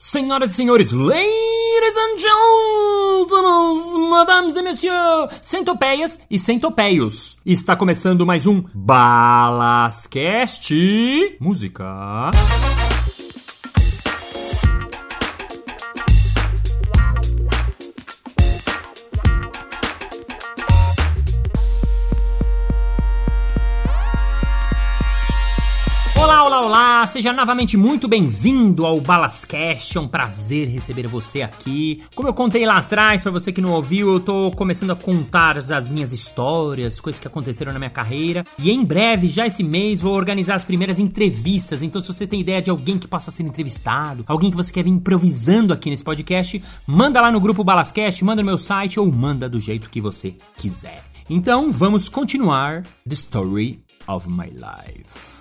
Senhoras e senhores, ladies and gentlemen, madames e messieurs, centopeias e centopeios. Está começando mais um Balascast Música. Olá, olá, olá! Seja novamente muito bem-vindo ao Balascast. É um prazer receber você aqui. Como eu contei lá atrás, para você que não ouviu, eu tô começando a contar as minhas histórias, coisas que aconteceram na minha carreira. E em breve, já esse mês, vou organizar as primeiras entrevistas. Então, se você tem ideia de alguém que possa ser entrevistado, alguém que você quer vir improvisando aqui nesse podcast, manda lá no grupo Balascast, manda no meu site ou manda do jeito que você quiser. Então, vamos continuar The Story of My Life.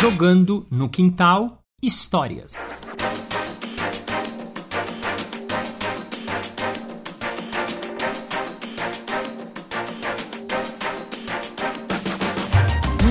Jogando no Quintal Histórias.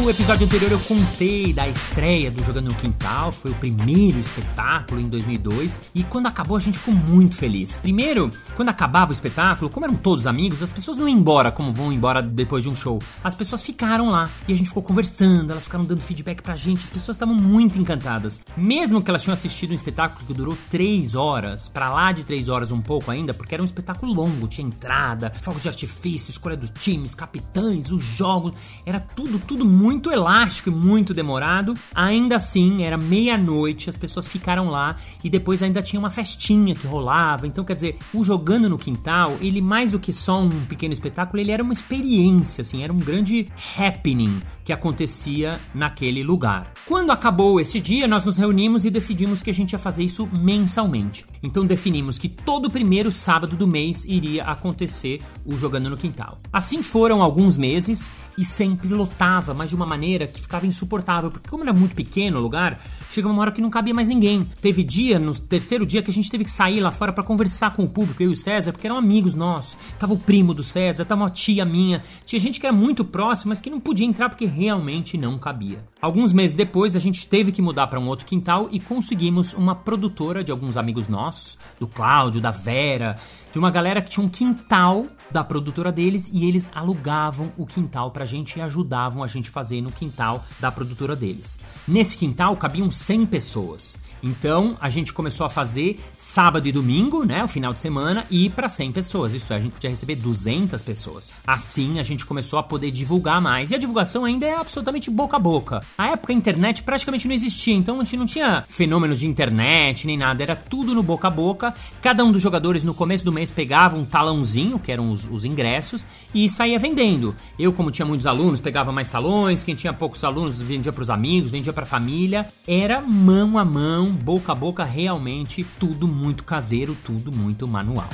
No episódio anterior eu contei da estreia do Jogando no Quintal, foi o primeiro espetáculo em 2002 e quando acabou a gente ficou muito feliz. Primeiro, quando acabava o espetáculo, como eram todos amigos, as pessoas não iam embora como vão embora depois de um show. As pessoas ficaram lá e a gente ficou conversando, elas ficaram dando feedback pra gente, as pessoas estavam muito encantadas. Mesmo que elas tinham assistido um espetáculo que durou três horas, para lá de três horas um pouco ainda, porque era um espetáculo longo, tinha entrada, fogo de artifício, escolha dos times, capitães, os jogos, era tudo, tudo muito muito elástico e muito demorado. Ainda assim, era meia-noite, as pessoas ficaram lá e depois ainda tinha uma festinha que rolava. Então, quer dizer, o Jogando no Quintal, ele mais do que só um pequeno espetáculo, ele era uma experiência, assim, era um grande happening que acontecia naquele lugar. Quando acabou esse dia, nós nos reunimos e decidimos que a gente ia fazer isso mensalmente. Então definimos que todo primeiro sábado do mês iria acontecer o Jogando no Quintal. Assim foram alguns meses e sempre lotava, mas de uma maneira que ficava insuportável, porque como era muito pequeno o lugar, chegava uma hora que não cabia mais ninguém. Teve dia, no terceiro dia, que a gente teve que sair lá fora para conversar com o público, eu e o César, porque eram amigos nossos. Tava o primo do César, tava uma tia minha. Tinha gente que era muito próxima, mas que não podia entrar porque realmente não cabia. Alguns meses depois, a gente teve que mudar para um outro quintal e conseguimos uma produtora de alguns amigos nossos, do Cláudio, da Vera, de uma galera que tinha um quintal da produtora deles e eles alugavam o quintal pra gente e ajudavam a gente fazer no quintal da produtora deles. Nesse quintal cabiam 100 pessoas. Então a gente começou a fazer sábado e domingo, né, o final de semana, e para 100 pessoas. Isso é, a gente podia receber 200 pessoas. Assim a gente começou a poder divulgar mais. E a divulgação ainda é absolutamente boca a boca. A época a internet praticamente não existia, então a gente não tinha fenômenos de internet nem nada, era tudo no boca a boca. Cada um dos jogadores no começo do mês pegava um talãozinho, que eram os, os ingressos, e saía vendendo. Eu, como tinha muitos alunos, pegava mais talões, quem tinha poucos alunos vendia para os amigos, vendia para a família. Era mão a mão boca a boca, realmente tudo muito caseiro, tudo muito manual.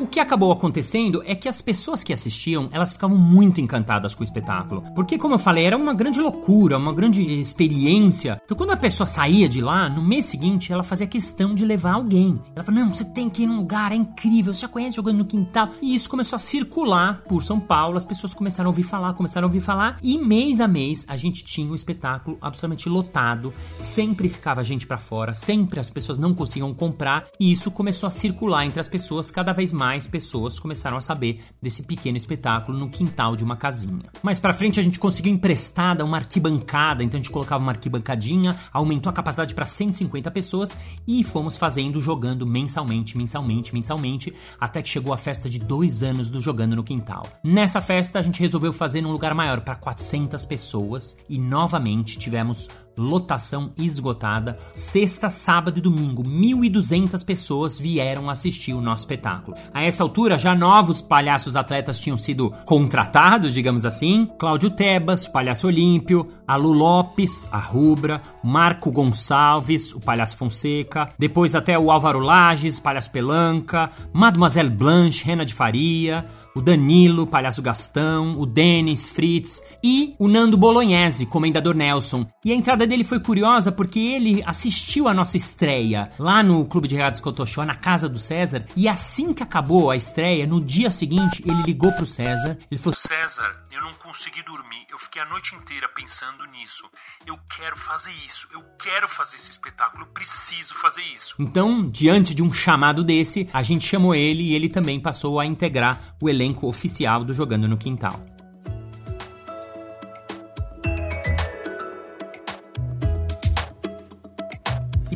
O que acabou acontecendo é que as pessoas que assistiam, elas ficavam muito encantadas com o espetáculo. Porque, como eu falei, era uma grande loucura, uma grande experiência. Então, quando a pessoa saía de lá, no mês seguinte, ela fazia questão de levar alguém. Ela falou: Não, você tem que ir num lugar, é incrível, você já conhece jogando no quintal. E isso começou a circular por São Paulo, as pessoas começaram a ouvir falar, começaram a ouvir falar. E mês a mês, a gente tinha um espetáculo absolutamente lotado. Sempre ficava gente para fora, sempre as pessoas não conseguiam comprar. E isso começou a circular entre as pessoas cada vez mais mais pessoas começaram a saber desse pequeno espetáculo no quintal de uma casinha. Mais para frente a gente conseguiu emprestada uma arquibancada, então a gente colocava uma arquibancadinha, aumentou a capacidade para 150 pessoas e fomos fazendo, jogando mensalmente, mensalmente, mensalmente, até que chegou a festa de dois anos do Jogando no Quintal. Nessa festa a gente resolveu fazer num lugar maior, para 400 pessoas e novamente tivemos lotação esgotada. Sexta, sábado e domingo, 1.200 pessoas vieram assistir o nosso espetáculo. A essa altura, já novos palhaços atletas tinham sido contratados, digamos assim. Cláudio Tebas, palhaço Olímpio, a Lu Lopes, a Rubra, Marco Gonçalves, o palhaço Fonseca, depois até o Álvaro Lages, palhaço Pelanca, Mademoiselle Blanche, Rena de Faria, o Danilo, palhaço Gastão, o Denis Fritz e o Nando Bolognese, comendador Nelson. E a entrada dele foi curiosa porque ele assistiu a nossa estreia lá no Clube de Regatas Cotoxó, na casa do César, e assim que acabou a estreia, no dia seguinte ele ligou pro César. Ele falou: César, eu não consegui dormir. Eu fiquei a noite inteira pensando nisso. Eu quero fazer isso. Eu quero fazer esse espetáculo. Eu preciso fazer isso. Então, diante de um chamado desse, a gente chamou ele e ele também passou a integrar o elenco oficial do Jogando no Quintal.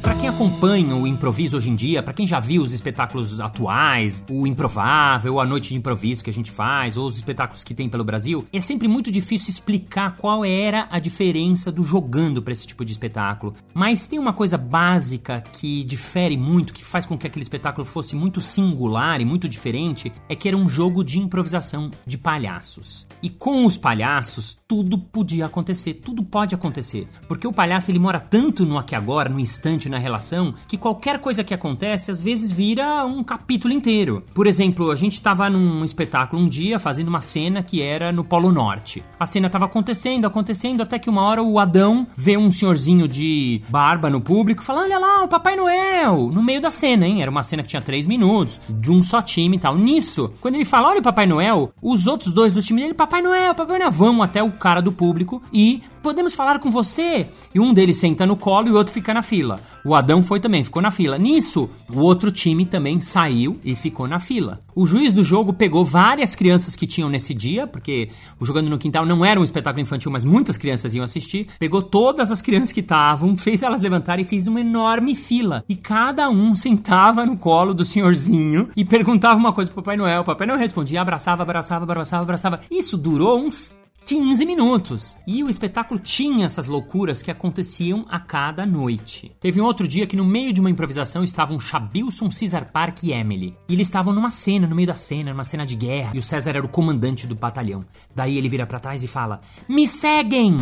Para quem acompanha o improviso hoje em dia, para quem já viu os espetáculos atuais, o improvável, a noite de improviso que a gente faz, ou os espetáculos que tem pelo Brasil, é sempre muito difícil explicar qual era a diferença do jogando para esse tipo de espetáculo. Mas tem uma coisa básica que difere muito, que faz com que aquele espetáculo fosse muito singular e muito diferente, é que era um jogo de improvisação de palhaços. E com os palhaços, tudo podia acontecer, tudo pode acontecer, porque o palhaço ele mora tanto no aqui agora, no instante na relação que qualquer coisa que acontece às vezes vira um capítulo inteiro. Por exemplo, a gente estava num espetáculo um dia fazendo uma cena que era no Polo Norte. A cena estava acontecendo, acontecendo, até que uma hora o Adão vê um senhorzinho de barba no público falando: Olha lá, o Papai Noel! No meio da cena, hein? Era uma cena que tinha três minutos, de um só time e tal. Nisso, quando ele fala: Olha o Papai Noel, os outros dois do time dele, Papai Noel, Papai Noel, vão até o cara do público e podemos falar com você? E um deles senta no colo e o outro fica na fila. O Adão foi também, ficou na fila. Nisso, o outro time também saiu e ficou na fila. O juiz do jogo pegou várias crianças que tinham nesse dia, porque o Jogando no Quintal não era um espetáculo infantil, mas muitas crianças iam assistir. Pegou todas as crianças que estavam, fez elas levantarem e fez uma enorme fila. E cada um sentava no colo do senhorzinho e perguntava uma coisa pro Papai Noel. O Papai Noel respondia, abraçava, abraçava, abraçava, abraçava. Isso durou uns 15 minutos. E o espetáculo tinha essas loucuras que aconteciam a cada noite. Teve um outro dia que no meio de uma improvisação estavam Chabilson, Cesar Park e Emily. E eles estavam numa cena, no meio da cena, numa cena de guerra, e o César era o comandante do batalhão. Daí ele vira para trás e fala: "Me seguem!"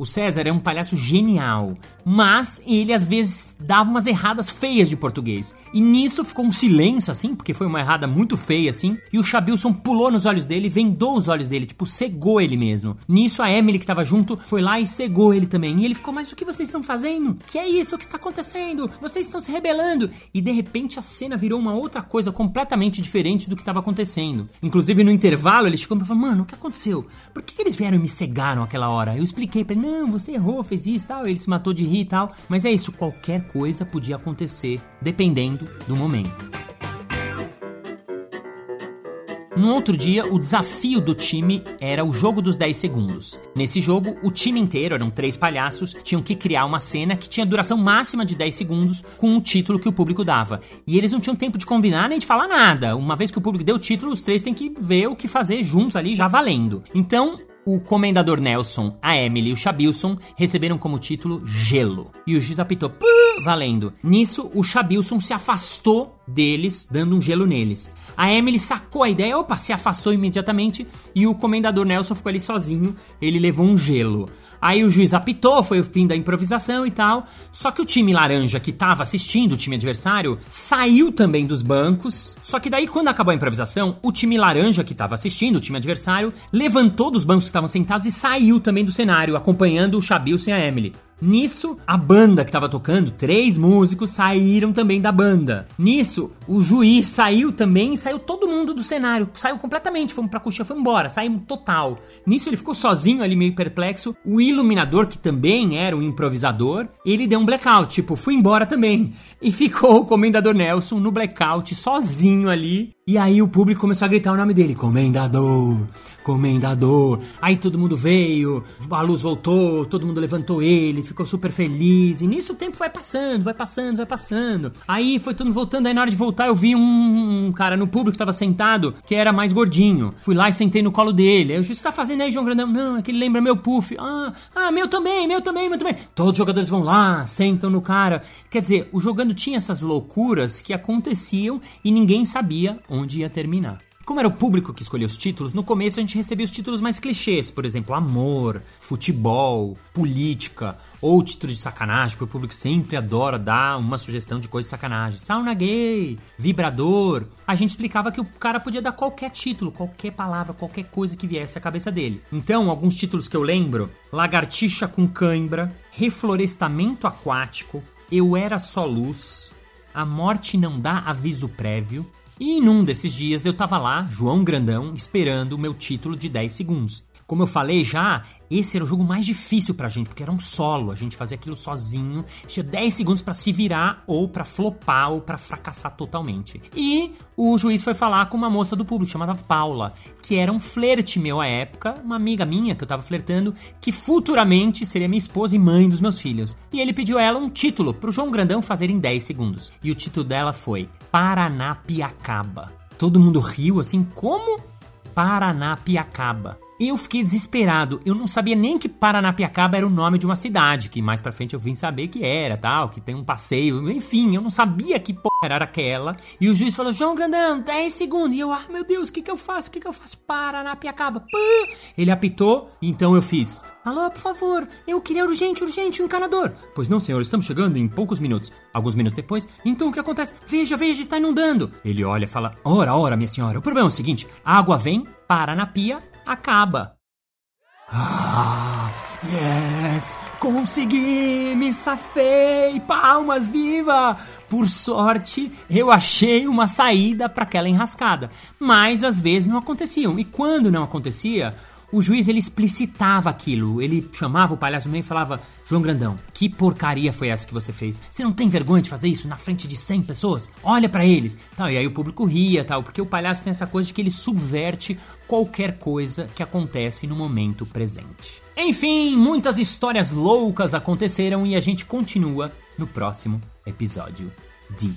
O César é um palhaço genial, mas ele às vezes dava umas erradas feias de português. E nisso ficou um silêncio assim, porque foi uma errada muito feia assim, e o Chabilson pulou nos olhos dele, vendou os olhos dele, tipo, cegou ele mesmo. Nisso a Emily que tava junto foi lá e cegou ele também. E ele ficou: "Mas o que vocês estão fazendo? Que é isso? O que está acontecendo? Vocês estão se rebelando?" E de repente a cena virou uma outra coisa completamente diferente do que estava acontecendo. Inclusive no intervalo ele chegou e falou: "Mano, o que aconteceu? Por que, que eles vieram e me cegaram aquela hora?" Eu expliquei para ele: não, você errou, fez isso e tal. Ele se matou de rir e tal. Mas é isso, qualquer coisa podia acontecer, dependendo do momento. No outro dia, o desafio do time era o jogo dos 10 segundos. Nesse jogo, o time inteiro, eram três palhaços, tinham que criar uma cena que tinha duração máxima de 10 segundos com o título que o público dava. E eles não tinham tempo de combinar nem de falar nada. Uma vez que o público deu o título, os três têm que ver o que fazer juntos ali, já valendo. Então, o Comendador Nelson, a Emily e o Chabilson receberam como título Gelo. E o juiz apitou, valendo. Nisso, o Chabilson se afastou deles, dando um gelo neles. A Emily sacou a ideia, opa, se afastou imediatamente e o Comendador Nelson ficou ali sozinho, ele levou um gelo. Aí o juiz apitou, foi o fim da improvisação e tal. Só que o time laranja que tava assistindo, o time adversário, saiu também dos bancos. Só que daí, quando acabou a improvisação, o time laranja que tava assistindo, o time adversário, levantou dos bancos que estavam sentados e saiu também do cenário, acompanhando o Chabilson e a Emily. Nisso, a banda que tava tocando, três músicos saíram também da banda. Nisso, o juiz saiu também, saiu todo mundo do cenário, saiu completamente, fomos pra coxinha, foi embora, saímos total. Nisso ele ficou sozinho ali meio perplexo. O iluminador, que também era um improvisador, ele deu um blackout, tipo, fui embora também. E ficou o comendador Nelson no blackout, sozinho ali. E aí o público começou a gritar o nome dele, comendador, comendador. Aí todo mundo veio, a luz voltou, todo mundo levantou ele, ficou super feliz. E nisso o tempo vai passando, vai passando, vai passando. Aí foi todo mundo voltando, aí na hora de voltar eu vi um, um cara no público que tava sentado, que era mais gordinho. Fui lá e sentei no colo dele. Aí o juiz, tá fazendo aí, João Grandão? Não, é que ele lembra meu puff. Ah, ah, meu também, meu também, meu também. Todos os jogadores vão lá, sentam no cara. Quer dizer, o jogando tinha essas loucuras que aconteciam e ninguém sabia onde ia terminar. Como era o público que escolhia os títulos, no começo a gente recebia os títulos mais clichês, por exemplo, amor, futebol, política, ou títulos de sacanagem, que o público sempre adora dar uma sugestão de coisa de sacanagem. Sauna gay, vibrador. A gente explicava que o cara podia dar qualquer título, qualquer palavra, qualquer coisa que viesse à cabeça dele. Então, alguns títulos que eu lembro: Lagartixa com cãibra, Reflorestamento aquático, Eu era só luz, A morte não dá aviso prévio, E num desses dias eu tava lá, João Grandão, esperando o meu título de 10 segundos. Como eu falei já, esse era o jogo mais difícil pra gente, porque era um solo, a gente fazia aquilo sozinho, tinha 10 segundos para se virar ou para flopar ou para fracassar totalmente. E o juiz foi falar com uma moça do público chamada Paula, que era um flerte meu à época, uma amiga minha que eu tava flertando, que futuramente seria minha esposa e mãe dos meus filhos. E ele pediu a ela um título pro João Grandão fazer em 10 segundos. E o título dela foi Paranapiacaba. Todo mundo riu assim, como Paranapiacaba? Eu fiquei desesperado. Eu não sabia nem que Paranapiacaba era o nome de uma cidade, que mais pra frente eu vim saber que era, tal, que tem um passeio. Enfim, eu não sabia que porra era aquela. E o juiz falou: João Grandão, 10 segundos. E eu, ah, meu Deus, o que que eu faço? O que que eu faço? Paranapiacaba. Pã! Ele apitou, então eu fiz. Alô, por favor, eu queria urgente, urgente, um encanador. Pois não, senhor, estamos chegando em poucos minutos. Alguns minutos depois, então o que acontece? Veja, veja, está inundando. Ele olha e fala: Ora, ora, minha senhora, o problema é o seguinte: a água vem, para na pia, acaba. Ah, yes! Consegui! Me safei! Palmas, viva! Por sorte, eu achei uma saída para aquela enrascada. Mas às vezes não aconteciam. E quando não acontecia, o juiz ele explicitava aquilo. Ele chamava o palhaço no meio e falava: João Grandão, que porcaria foi essa que você fez? Você não tem vergonha de fazer isso na frente de 100 pessoas? Olha para eles. Tal, e aí o público ria, tal, porque o palhaço tem essa coisa de que ele subverte qualquer coisa que acontece no momento presente. Enfim, muitas histórias loucas aconteceram e a gente continua no próximo episódio de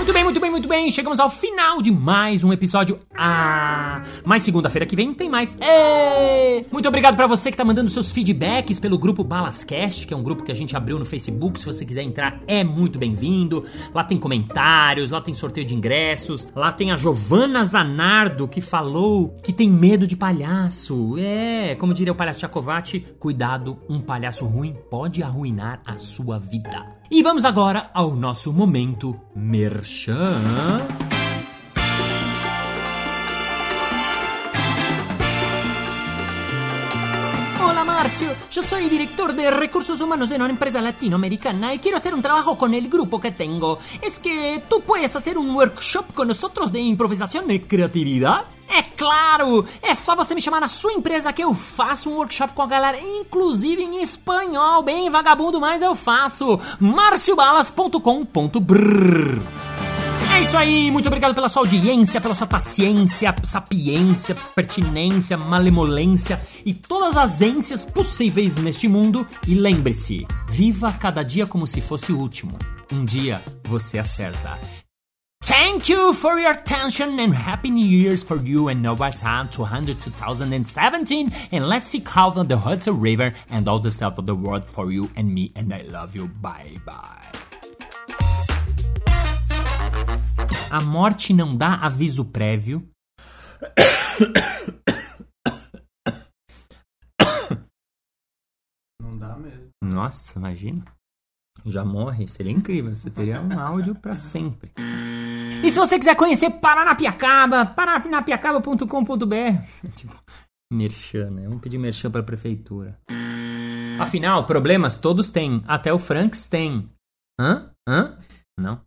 Muito bem, muito bem, muito bem. Chegamos ao final de mais um episódio. Ah, mas segunda-feira que vem tem mais. Êêê! Muito obrigado para você que tá mandando seus feedbacks pelo grupo Balascast, que é um grupo que a gente abriu no Facebook. Se você quiser entrar, é muito bem-vindo. Lá tem comentários, lá tem sorteio de ingressos, lá tem a Giovana Zanardo que falou que tem medo de palhaço. É, como diria o palhaço Tchacovati, cuidado, um palhaço ruim pode arruinar a sua vida. E vamos agora ao nosso momento merchan. Hola Marcio, yo soy director de recursos humanos de una empresa latinoamericana y quiero hacer un trabajo con el grupo que tengo. Es que tú puedes hacer un workshop con nosotros de improvisación y creatividad. É claro! É só você me chamar na sua empresa que eu faço um workshop com a galera, inclusive em espanhol, bem vagabundo, mas eu faço. marciobalas.com.br é isso aí, muito obrigado pela sua audiência, pela sua paciência, sapiência, pertinência, malemolência e todas as ênsias possíveis neste mundo. E lembre-se, viva cada dia como se fosse o último. Um dia você acerta. Thank you for your attention and happy new year's for you and Nova Sound 200 2017 and let's see how the Hudson River and all the stuff of the world for you and me and I love you bye bye A morte não dá aviso prévio Não dá mesmo. Nossa, imagina já morre, seria incrível. Você teria um áudio para sempre. E se você quiser conhecer Paranapiacaba, paranapiacaba.com.br. tipo, merchan, né? Vamos pedir merchan pra prefeitura. Afinal, problemas todos têm. Até o Franks tem. Hã? Hã? Não.